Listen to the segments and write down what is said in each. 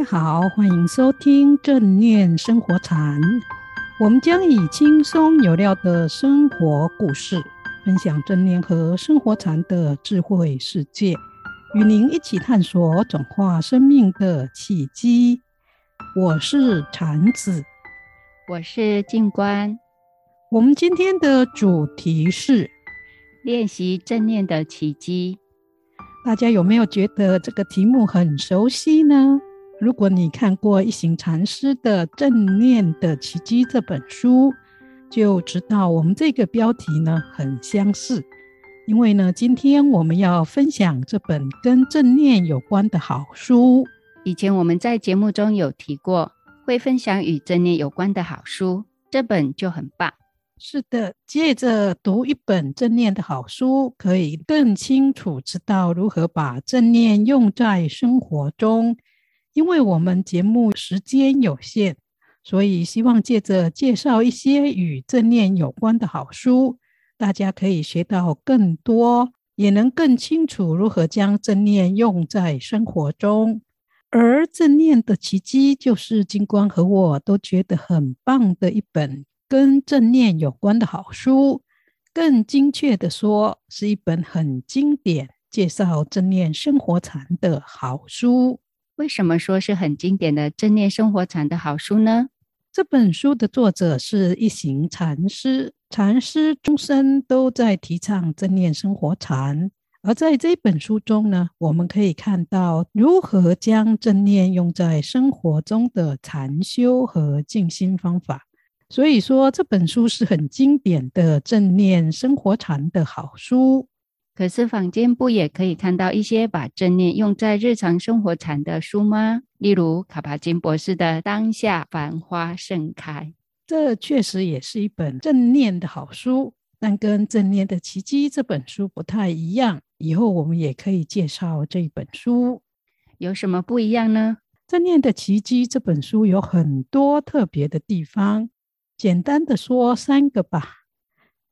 大家好，欢迎收听正念生活禅。我们将以轻松有料的生活故事，分享正念和生活禅的智慧世界，与您一起探索转化生命的契机。我是禅子，我是静观。我们今天的主题是练习正念的奇迹。大家有没有觉得这个题目很熟悉呢？如果你看过一行禅师的《正念的奇迹》这本书，就知道我们这个标题呢很相似。因为呢，今天我们要分享这本跟正念有关的好书。以前我们在节目中有提过，会分享与正念有关的好书，这本就很棒。是的，借着读一本正念的好书，可以更清楚知道如何把正念用在生活中。因为我们节目时间有限，所以希望借着介绍一些与正念有关的好书，大家可以学到更多，也能更清楚如何将正念用在生活中。而正念的奇迹，就是金光和我都觉得很棒的一本跟正念有关的好书。更精确的说，是一本很经典、介绍正念生活禅的好书。为什么说是很经典的正念生活禅的好书呢？这本书的作者是一行禅师，禅师终身都在提倡正念生活禅。而在这本书中呢，我们可以看到如何将正念用在生活中的禅修和静心方法。所以说，这本书是很经典的正念生活禅的好书。可是坊间不也可以看到一些把正念用在日常生活禅的书吗？例如卡巴金博士的《当下繁花盛开》，这确实也是一本正念的好书，但跟《正念的奇迹》这本书不太一样。以后我们也可以介绍这本书。有什么不一样呢？《正念的奇迹》这本书有很多特别的地方，简单的说三个吧。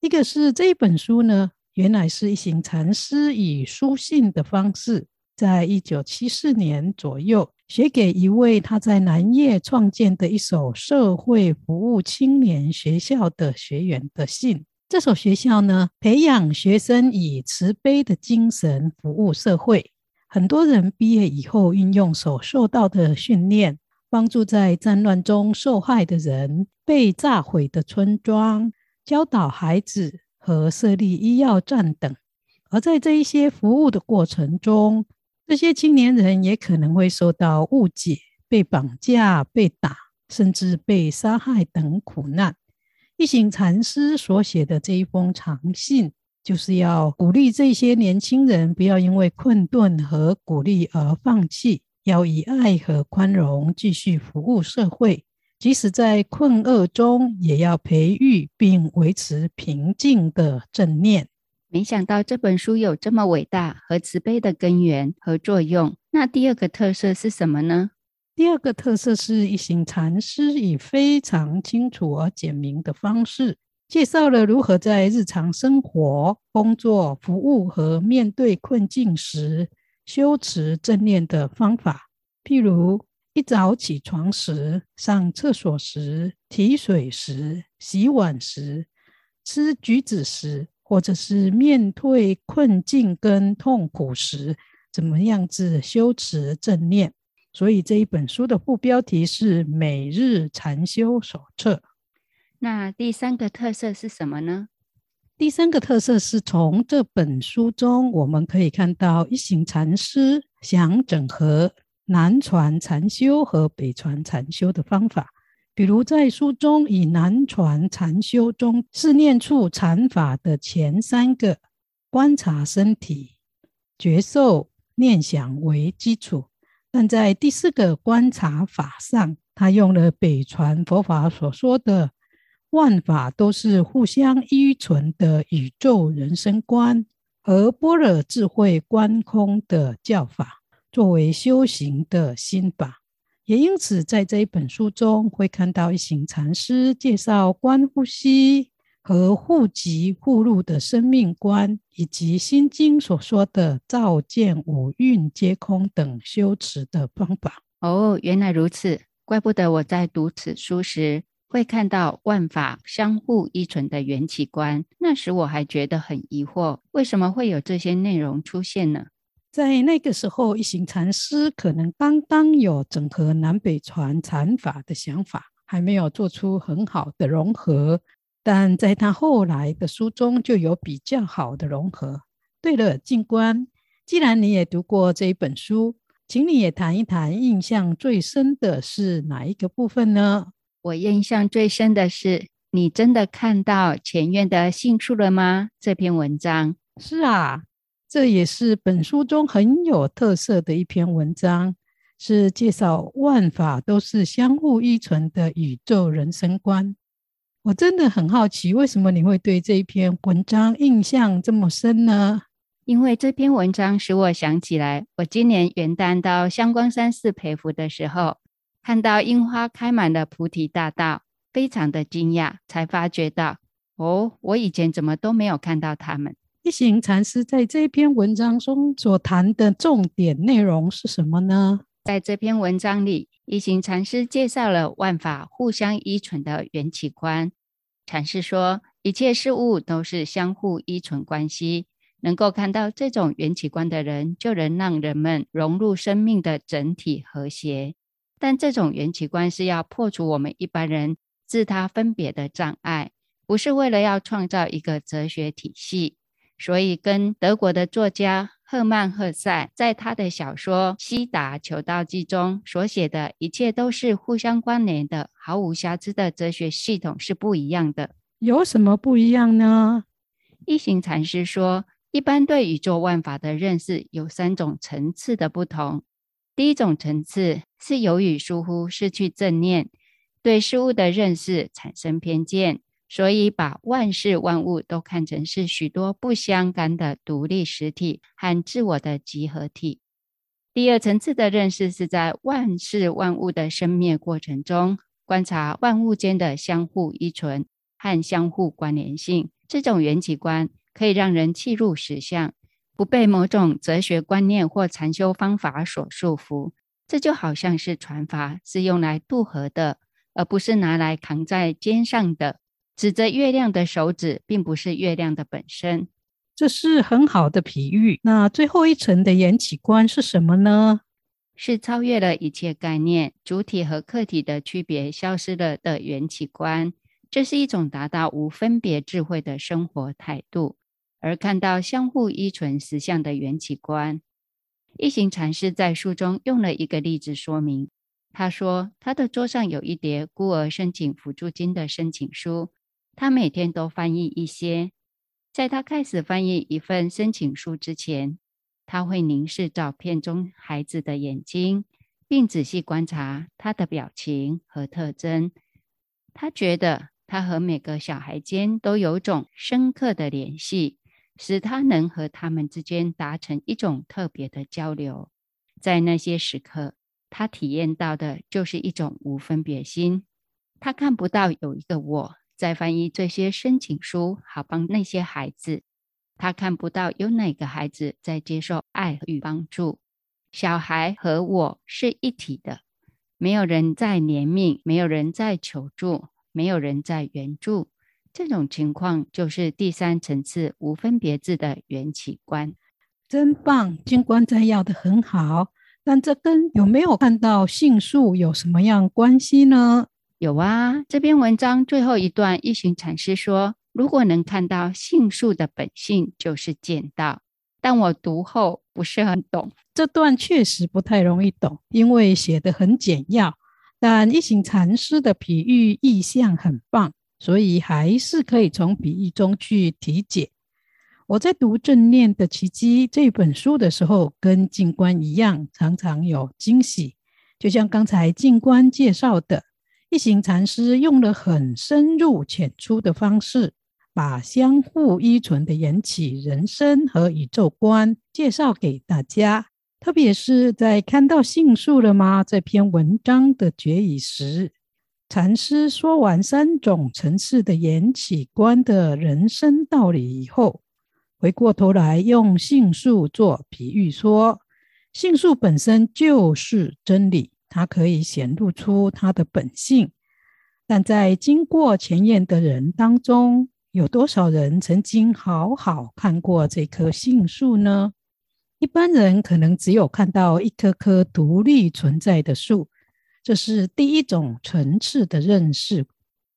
一个是这一本书呢，原来是一行禅师以书信的方式，在一九七四年左右写给一位他在南叶创建的一所社会服务青年学校的学员的信。这所学校呢，培养学生以慈悲的精神服务社会。很多人毕业以后，运用所受到的训练，帮助在战乱中受害的人、被炸毁的村庄，教导孩子。和设立医药站等，而在这一些服务的过程中，这些青年人也可能会受到误解、被绑架、被打，甚至被杀害等苦难。一行禅师所写的这一封长信，就是要鼓励这些年轻人不要因为困顿和鼓励而放弃，要以爱和宽容继续服务社会。即使在困厄中，也要培育并维持平静的正念。没想到这本书有这么伟大和慈悲的根源和作用。那第二个特色是什么呢？第二个特色是一行禅师以非常清楚而简明的方式，介绍了如何在日常生活、工作、服务和面对困境时修持正念的方法，譬如。一早起床时、上厕所时、提水时、洗碗时、吃橘子时，或者是面对困境跟痛苦时，怎么样子修持正念？所以这一本书的副标题是《每日禅修手册》。那第三个特色是什么呢？第三个特色是从这本书中我们可以看到一行禅师想整合。南传禅修和北传禅修的方法，比如在书中以南传禅修中四念处禅法的前三个观察身体、觉受、念想为基础，但在第四个观察法上，他用了北传佛法所说的万法都是互相依存的宇宙人生观和般若智慧观空的教法。作为修行的心法，也因此在这一本书中会看到一行禅师介绍观呼吸和互即互入的生命观，以及心经所说的照见五蕴皆空等修持的方法。哦，原来如此，怪不得我在读此书时会看到万法相互依存的缘起观。那时我还觉得很疑惑，为什么会有这些内容出现呢？在那个时候，一行禅师可能刚刚有整合南北传禅法的想法，还没有做出很好的融合。但在他后来的书中，就有比较好的融合。对了，静观，既然你也读过这一本书。请你也谈一谈，印象最深的是哪一个部分呢？我印象最深的是，你真的看到前院的杏树了吗？这篇文章。是啊，这也是本书中很有特色的一篇文章，是介绍万法都是相互依存的宇宙人生观。我真的很好奇，为什么你会对这一篇文章印象这么深呢？因为这篇文章使我想起来，我今年元旦到香光山寺陪佛的时候，看到樱花开满了菩提大道，非常的惊讶，才发觉到，哦，我以前怎么都没有看到他们。一行禅师在这篇文章中所谈的重点内容是什么呢？在这篇文章里，一行禅师介绍了万法互相依存的缘起观。禅师说，一切事物都是相互依存关系。能够看到这种缘起观的人，就能让人们融入生命的整体和谐。但这种缘起观是要破除我们一般人自他分别的障碍，不是为了要创造一个哲学体系。所以，跟德国的作家赫曼·赫塞在他的小说《西达求道记》中所写的一切都是互相关联的、毫无瑕疵的哲学系统是不一样的。有什么不一样呢？一行禅师说。一般对宇宙万法的认识有三种层次的不同。第一种层次是由于疏忽、失去正念，对事物的认识产生偏见，所以把万事万物都看成是许多不相干的独立实体和自我的集合体。第二层次的认识是在万事万物的生灭过程中，观察万物间的相互依存和相互关联性。这种缘起观。可以让人契入实相，不被某种哲学观念或禅修方法所束缚。这就好像是船筏是用来渡河的，而不是拿来扛在肩上的。指着月亮的手指，并不是月亮的本身。这是很好的比喻。那最后一层的缘起观是什么呢？是超越了一切概念，主体和客体的区别消失了的缘起观。这是一种达到无分别智慧的生活态度。而看到相互依存实相的缘起观，一行禅师在书中用了一个例子说明。他说，他的桌上有一叠孤儿申请辅助金的申请书，他每天都翻译一些。在他开始翻译一份申请书之前，他会凝视照片中孩子的眼睛，并仔细观察他的表情和特征。他觉得他和每个小孩间都有种深刻的联系。使他能和他们之间达成一种特别的交流，在那些时刻，他体验到的就是一种无分别心。他看不到有一个我在翻译这些申请书，好帮那些孩子。他看不到有哪个孩子在接受爱与帮助。小孩和我是一体的，没有人在怜悯，没有人在求助，没有人在援助。这种情况就是第三层次无分别智的缘起观，真棒！静观摘要的很好，但这跟有没有看到杏树有什么样关系呢？有啊，这篇文章最后一段，一行禅师说，如果能看到杏树的本性，就是见到。但我读后不是很懂，这段确实不太容易懂，因为写得很简要，但一行禅师的比喻意象很棒。所以还是可以从比喻中去体解。我在读《正念的奇迹》这本书的时候，跟静观一样，常常有惊喜。就像刚才静观介绍的，一行禅师用了很深入浅出的方式，把相互依存的缘起人生和宇宙观介绍给大家。特别是在看到杏树了吗这篇文章的结语时。禅师说完三种层次的缘起观的人生道理以后，回过头来用杏树做比喻说，杏树本身就是真理，它可以显露出它的本性。但在经过前验的人当中，有多少人曾经好好看过这棵杏树呢？一般人可能只有看到一棵棵独立存在的树，这是第一种层次的认识，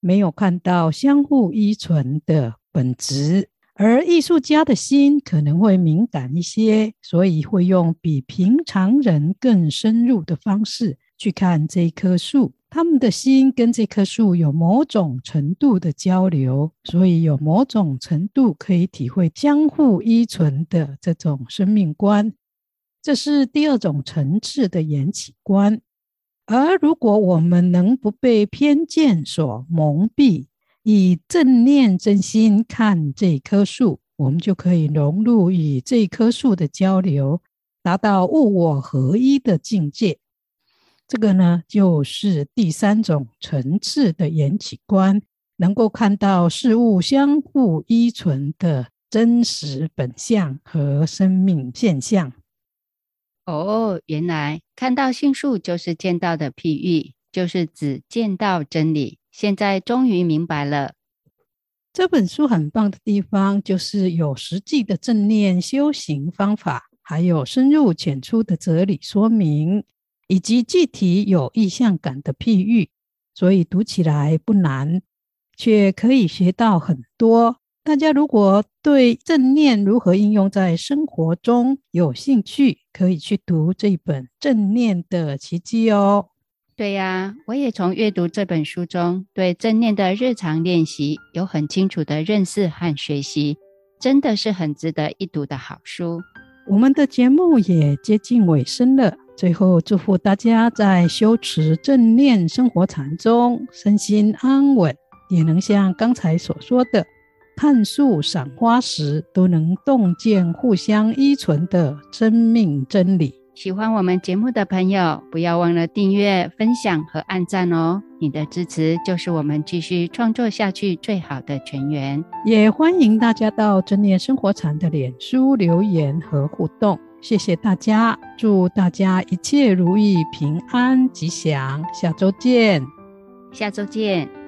没有看到相互依存的本质。而艺术家的心可能会敏感一些，所以会用比平常人更深入的方式去看这棵树。他们的心跟这棵树有某种程度的交流，所以有某种程度可以体会相互依存的这种生命观。这是第二种层次的缘起观。而如果我们能不被偏见所蒙蔽，以正念真心看这棵树，我们就可以融入与这棵树的交流，达到物我合一的境界。这个呢，就是第三种层次的缘起观，能够看到事物相互依存的真实本相和生命现象。哦，原来看到杏树就是见到的譬喻，就是指见到真理。现在终于明白了，这本书很棒的地方，就是有实际的正念修行方法，还有深入浅出的哲理说明，以及具体有意象感的譬喻，所以读起来不难，却可以学到很多。大家如果对正念如何应用在生活中有兴趣，可以去读这本《正念的奇迹》哦。对呀，我也从阅读这本书中，对正念的日常练习有很清楚的认识和学习，真的是很值得一读的好书。我们的节目也接近尾声了，最后祝福大家在修持正念生活禅中身心安稳，也能像刚才所说的，看树赏花时都能洞见互相依存的生命真理。喜欢我们节目的朋友，不要忘了订阅、分享和按赞哦！你的支持就是我们继续创作下去最好的泉源。也欢迎大家到正念生活禅的脸书留言和互动。谢谢大家，祝大家一切如意、平安吉祥。下周见，下周见。